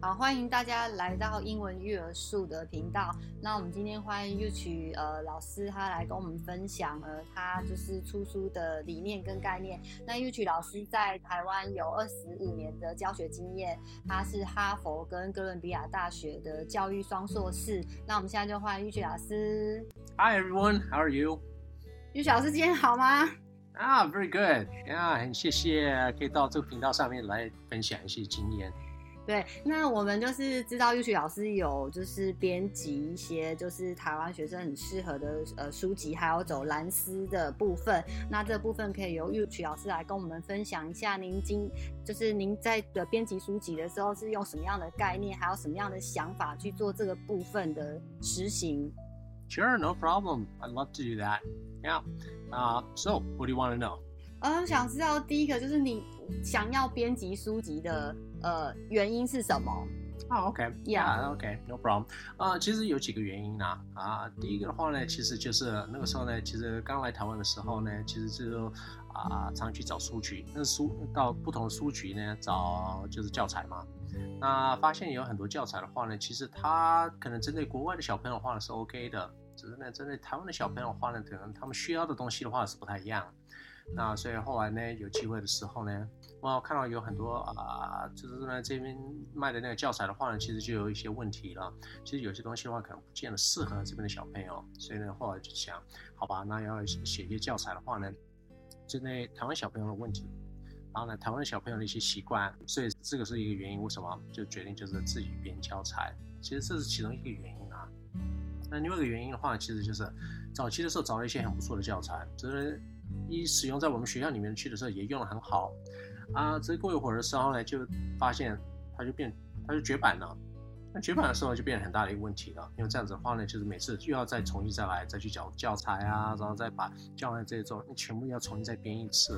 好，欢迎大家来到英文育儿树的频道。那我们今天欢迎 Yuki 呃老师，他来跟我们分享呃他就是出书的理念跟概念。那 Yuki 老师在台湾有二十五年的教学经验，他是哈佛跟哥伦比亚大学的教育双硕士。那我们现在就欢迎 Yuki 老师。Hi everyone, how are you? Yuki 老师今天好吗？啊、ah,，very good 啊、yeah,，很谢谢可以到这个频道上面来分享一些经验。对，那我们就是知道 Yuki 老师有就是编辑一些就是台湾学生很适合的呃书籍，还有走蓝丝的部分。那这部分可以由 Yuki 老师来跟我们分享一下，您今就是您在的编辑书籍的时候是用什么样的概念，还有什么样的想法去做这个部分的实行？Sure, no problem. I'd love to do that. Yeah. Uh, so what do you want to know? 呃，想知道第一个就是你想要编辑书籍的呃原因是什么？啊、oh,，OK，Yeah，OK，No、okay. problem。啊，其实有几个原因啊。啊，第一个的话呢，其实就是那个时候呢，其实刚来台湾的时候呢，其实就啊常去找书局，那书到不同的书局呢找就是教材嘛。那发现有很多教材的话呢，其实它可能针对国外的小朋友的话呢是 OK 的，只是呢针对台湾的小朋友的话呢，可能他们需要的东西的话是不太一样。那所以后来呢，有机会的时候呢，我看到有很多啊、就是呢这边卖的那个教材的话呢，其实就有一些问题了。其实有些东西的话，可能不见得适合这边的小朋友。所以呢，后来就想，好吧，那要写一些教材的话呢，针对台湾小朋友的问题，然后呢，台湾小朋友的一些习惯，所以这个是一个原因。为什么就决定就是自己编教材？其实这是其中一个原因啊。那另外一个原因的话，其实就是早期的时候找了一些很不错的教材，就是。一使用在我们学校里面去的时候也用得很好，啊，只过一会儿的时候呢，就发现它就变，它就绝版了。那绝版的时候就变成很大的一个问题了，因为这样子的话呢，就是每次又要再重新再来，再去找教材啊，然后再把教案这种全部要重新再编一次，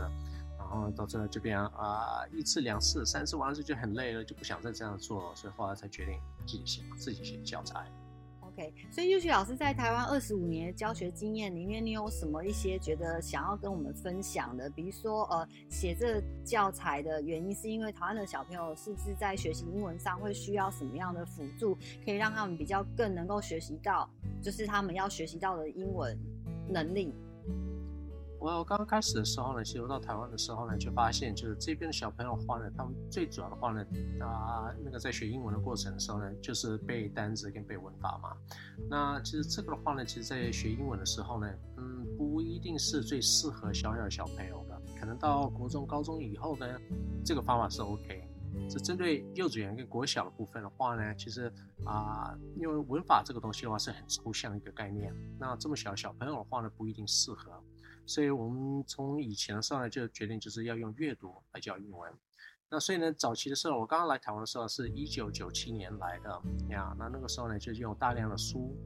然后到最后就变啊一次两次三次完了之后就很累了，就不想再这样做了，所以后来才决定自己写自己写教材。所以优趣老师在台湾二十五年的教学经验里面，你有什么一些觉得想要跟我们分享的？比如说，呃，写这教材的原因是因为台湾的小朋友是不是在学习英文上会需要什么样的辅助，可以让他们比较更能够学习到，就是他们要学习到的英文能力。我刚刚开始的时候呢，其实我到台湾的时候呢，就发现就是这边的小朋友的话呢，他们最主要的话呢，啊，那个在学英文的过程的时候呢，就是背单词跟背文法嘛。那其实这个的话呢，其实在学英文的时候呢，嗯，不一定是最适合小小小朋友的，可能到国中、高中以后呢，这个方法是 OK。是针对幼稚园跟国小的部分的话呢，其实啊，因为文法这个东西的话是很抽象的一个概念，那这么小小朋友的话呢，不一定适合。所以我们从以前的时候呢，就决定就是要用阅读来教英文。那所以呢，早期的时候，我刚刚来台湾的时候是一九九七年来的呀。那那个时候呢，就用大量的书、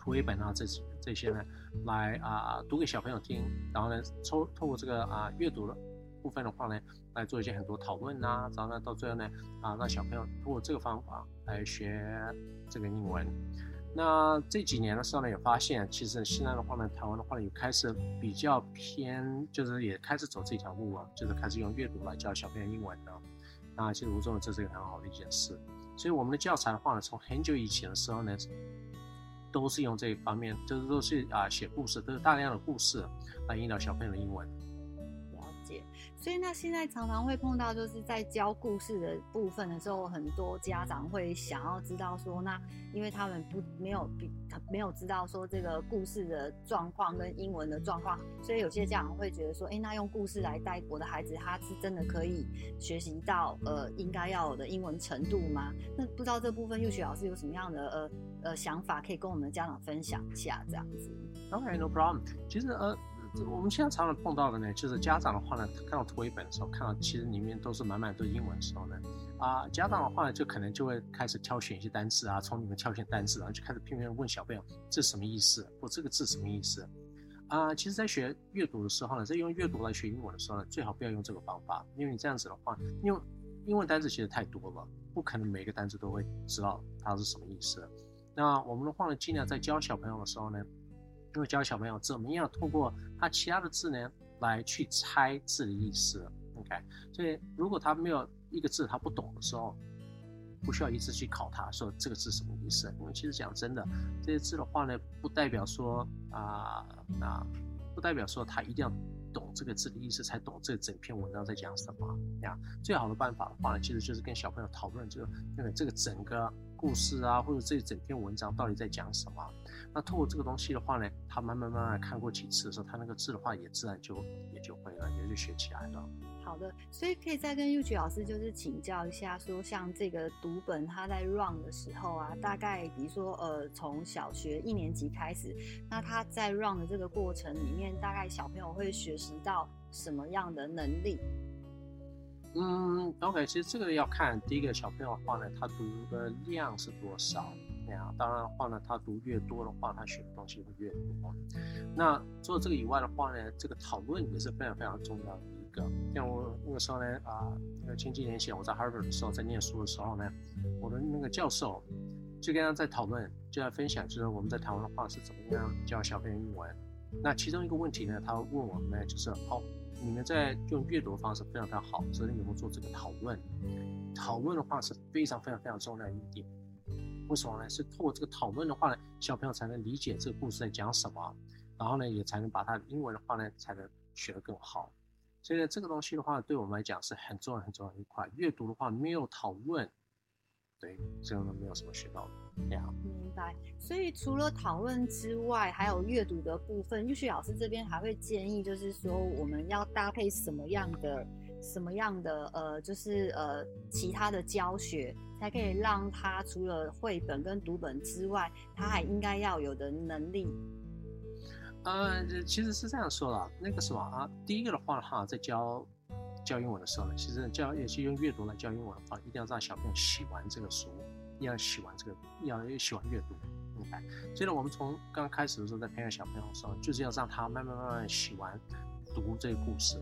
图绘本啊这这些呢，来啊读给小朋友听。然后呢，抽透过这个啊阅读的部分的话呢，来做一些很多讨论啊。然后呢，到最后呢，啊让小朋友通过这个方法来学这个英文。那这几年的时候呢，也发现其实现在的话呢，台湾的话呢，也开始比较偏，就是也开始走这条路了，就是开始用阅读来教小朋友英文的。那其实我认为这是一个很好的一件事。所以我们的教材的话呢，从很久以前的时候呢，都是用这一方面，就是都是啊写故事，都是大量的故事来引导小朋友的英文。所以那现在常常会碰到，就是在教故事的部分的时候，很多家长会想要知道说，那因为他们不没有比没有知道说这个故事的状况跟英文的状况，所以有些家长会觉得说，哎，那用故事来带我的孩子，他是真的可以学习到呃应该要有的英文程度吗？那不知道这部分 Yuki 老师有什么样的呃呃想法，可以跟我们的家长分享一下这样子？OK，no problem。其实呃。我们现在常常碰到的呢，就是家长的话呢，看到图绘本的时候，看到其实里面都是满满都英文的时候呢，啊，家长的话呢，就可能就会开始挑选一些单词啊，从里面挑选单词，然后就开始拼命问小朋友这什么意思，或这个字什么意思，啊，其实，在学阅读的时候呢，在用阅读来学英文的时候呢，最好不要用这个方法，因为你这样子的话，用英文单词其实太多了，不可能每个单词都会知道它是什么意思。那我们的话呢，尽量在教小朋友的时候呢。因为教小朋友怎么样透过他其他的字呢，来去猜字的意思，OK？所以如果他没有一个字他不懂的时候，不需要一直去考他说这个字什么意思。因为其实讲真的，这些字的话呢，不代表说啊啊，不代表说他一定要懂这个字的意思才懂这整篇文章在讲什么呀。最好的办法的话呢，其实就是跟小朋友讨论，就那个这个整个故事啊，或者这整篇文章到底在讲什么。那透过这个东西的话呢，他慢慢慢慢看过几次的时候，他那个字的话也自然就也就会了，也就学起来了。好的，所以可以再跟 Yuki 老师就是请教一下，说像这个读本他在 run 的时候啊，大概比如说呃从小学一年级开始，那他在 run 的这个过程里面，大概小朋友会学习到什么样的能力？嗯，OK，其实这个要看第一个小朋友的话呢，他读的量是多少。当然的话呢，他读越多的话，他学的东西会越多。那除了这个以外的话呢，这个讨论也是非常非常重要的一个。像我那个时候呢，啊，那个前几年前我在 Harvard 的时候，在念书的时候呢，我的那个教授就跟他在讨论，就在分享，就是我们在台湾的话是怎么样教小朋友英文。那其中一个问题呢，他问我们呢，就是哦，你们在用阅读的方式非常非常好，所以你有做这个讨论？讨论的话是非常非常非常重要的一点。为什么呢？是透过这个讨论的话呢，小朋友才能理解这个故事在讲什么，然后呢，也才能把他英文的话呢，才能学得更好。所以呢，这个东西的话，对我们来讲是很重要很重要一块。阅读的话，没有讨论，对，这个没有什么学到的。明白。所以除了讨论之外，还有阅读的部分，Yuki 老师这边还会建议，就是说我们要搭配什么样的？什么样的呃，就是呃，其他的教学才可以让他除了绘本跟读本之外，他还应该要有的能力？呃，其实是这样说的，那个什么啊，第一个的话哈，在教教英文的时候呢，其实教也是用阅读来教英文的话，一定要让小朋友喜欢这个书，一定要喜欢这个，要喜欢阅读，明白？所以呢，我们从刚开始的时候在培养小朋友的时候，就是要让他慢慢慢慢喜欢读这个故事。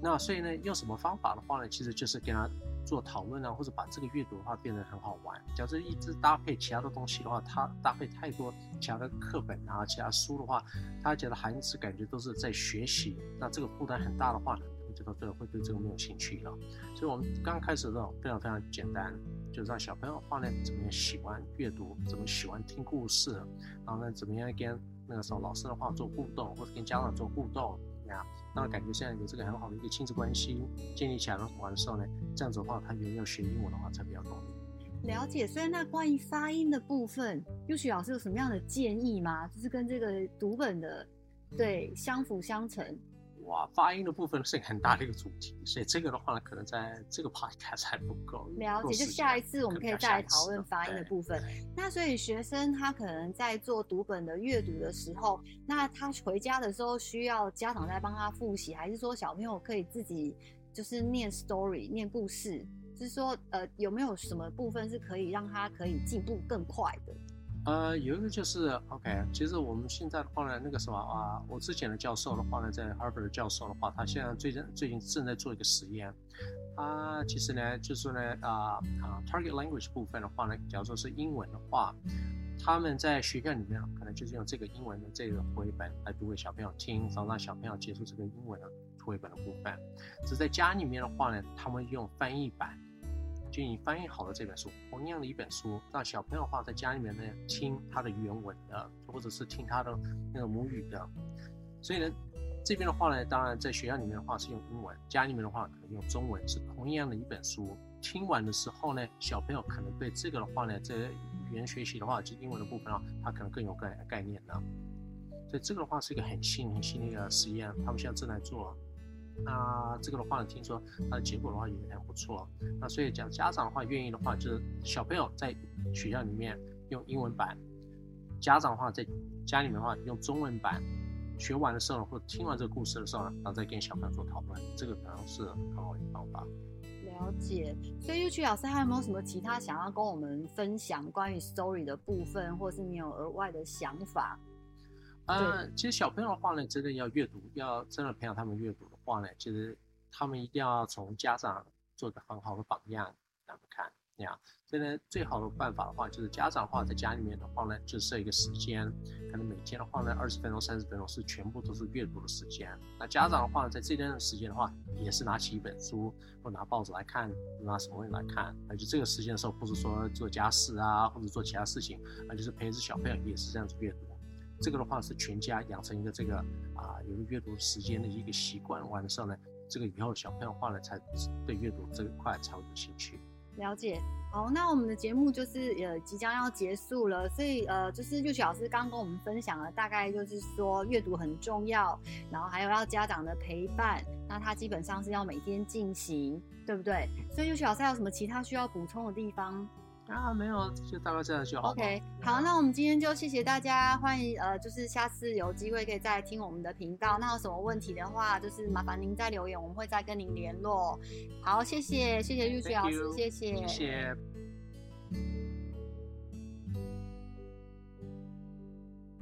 那所以呢，用什么方法的话呢？其实就是跟他做讨论啊，或者把这个阅读的话变得很好玩。假设一直搭配其他的东西的话，他搭配太多其他的课本啊、其他书的话，他觉得孩子感觉都是在学习，那这个负担很大的话呢，我觉得对会对这个没有兴趣了。所以我们刚开始的时候非常非常简单，就是让小朋友的话呢，怎么样喜欢阅读，怎么喜欢听故事，然后呢，怎么样跟那个时候老师的话做互动，或者跟家长做互动。那感觉现在有这个很好的一个亲子关系建立起来的话的时候呢，这样子的话，他有没有学英文的话才比较容易。了解。所以那关于发音的部分，Yuki 老师有什么样的建议吗？就是跟这个读本的对相辅相成。哇，发音的部分是很大的一个主题，所以这个的话呢，可能在这个 podcast 还不够。了解，就下一次我们可以再来讨论发音的部分。那所以学生他可能在做读本的阅读的时候，那他回家的时候需要家长在帮他复习，还是说小朋友可以自己就是念 story 念故事？就是说呃有没有什么部分是可以让他可以进步更快的？呃，有一个就是 OK，其实我们现在的话呢，那个什么啊，我之前的教授的话呢，在 Harvard 的教授的话，他现在最近最近正在做一个实验。啊，其实呢，就是说呢，啊啊，target language 部分的话呢，假如说是英文的话，他们在学校里面可能就是用这个英文的这个绘本来读给小朋友听，然后让小朋友接触这个英文的绘本的部分。只在家里面的话呢，他们用翻译版。就你翻译好了这本书，同样的一本书，让小朋友的话在家里面呢听他的原文的，或者是听他的那个母语的。所以呢，这边的话呢，当然在学校里面的话是用英文，家里面的话可能用中文，是同样的一本书。听完的时候呢，小朋友可能对这个的话呢，这语言学习的话，就英文的部分啊，他可能更有概概念了。所以这个的话是一个很新很新的一个实验，他们现在正在做。那这个的话呢，听说它的结果的话也很不错。那所以讲家长的话愿意的话，就是小朋友在学校里面用英文版，家长的话在家里面的话用中文版。学完的时候或者听完这个故事的时候呢，然后再跟小朋友做讨论，这个可能是很好的方法。了解。所以 Yuki 老师还有没有什么其他想要跟我们分享关于 story 的部分，或是你有额外的想法？呃，其实小朋友的话呢，真的要阅读，要真的培养他们阅读的话呢，其实他们一定要从家长做个很好的榜样让他们看呀，所以呢，最好的办法的话，就是家长的话在家里面的话呢，就设一个时间，可能每天的话呢，二十分钟、三十分钟是全部都是阅读的时间。那家长的话呢，在这段时间的话，也是拿起一本书或拿报纸来看，拿什么东西来看。那就这个时间的时候，不是说做家事啊，或者做其他事情，而就是陪着小朋友也是这样子阅读。这个的话是全家养成一个这个啊，有个阅读时间的一个习惯。完的时候呢，这个以后小朋友的话呢，才对阅读这一块才有兴趣。了解，好，那我们的节目就是呃即将要结束了，所以呃就是玉雪老师刚跟我们分享了，大概就是说阅读很重要，然后还有要家长的陪伴，那他基本上是要每天进行，对不对？所以玉雪老师还有什么其他需要补充的地方？啊，没有，就大概这样就好。OK，好，那我们今天就谢谢大家，欢迎呃，就是下次有机会可以再来听我们的频道。那有什么问题的话，就是麻烦您再留言，我们会再跟您联络。好，谢谢，谢谢玉雪老师，谢谢，谢谢。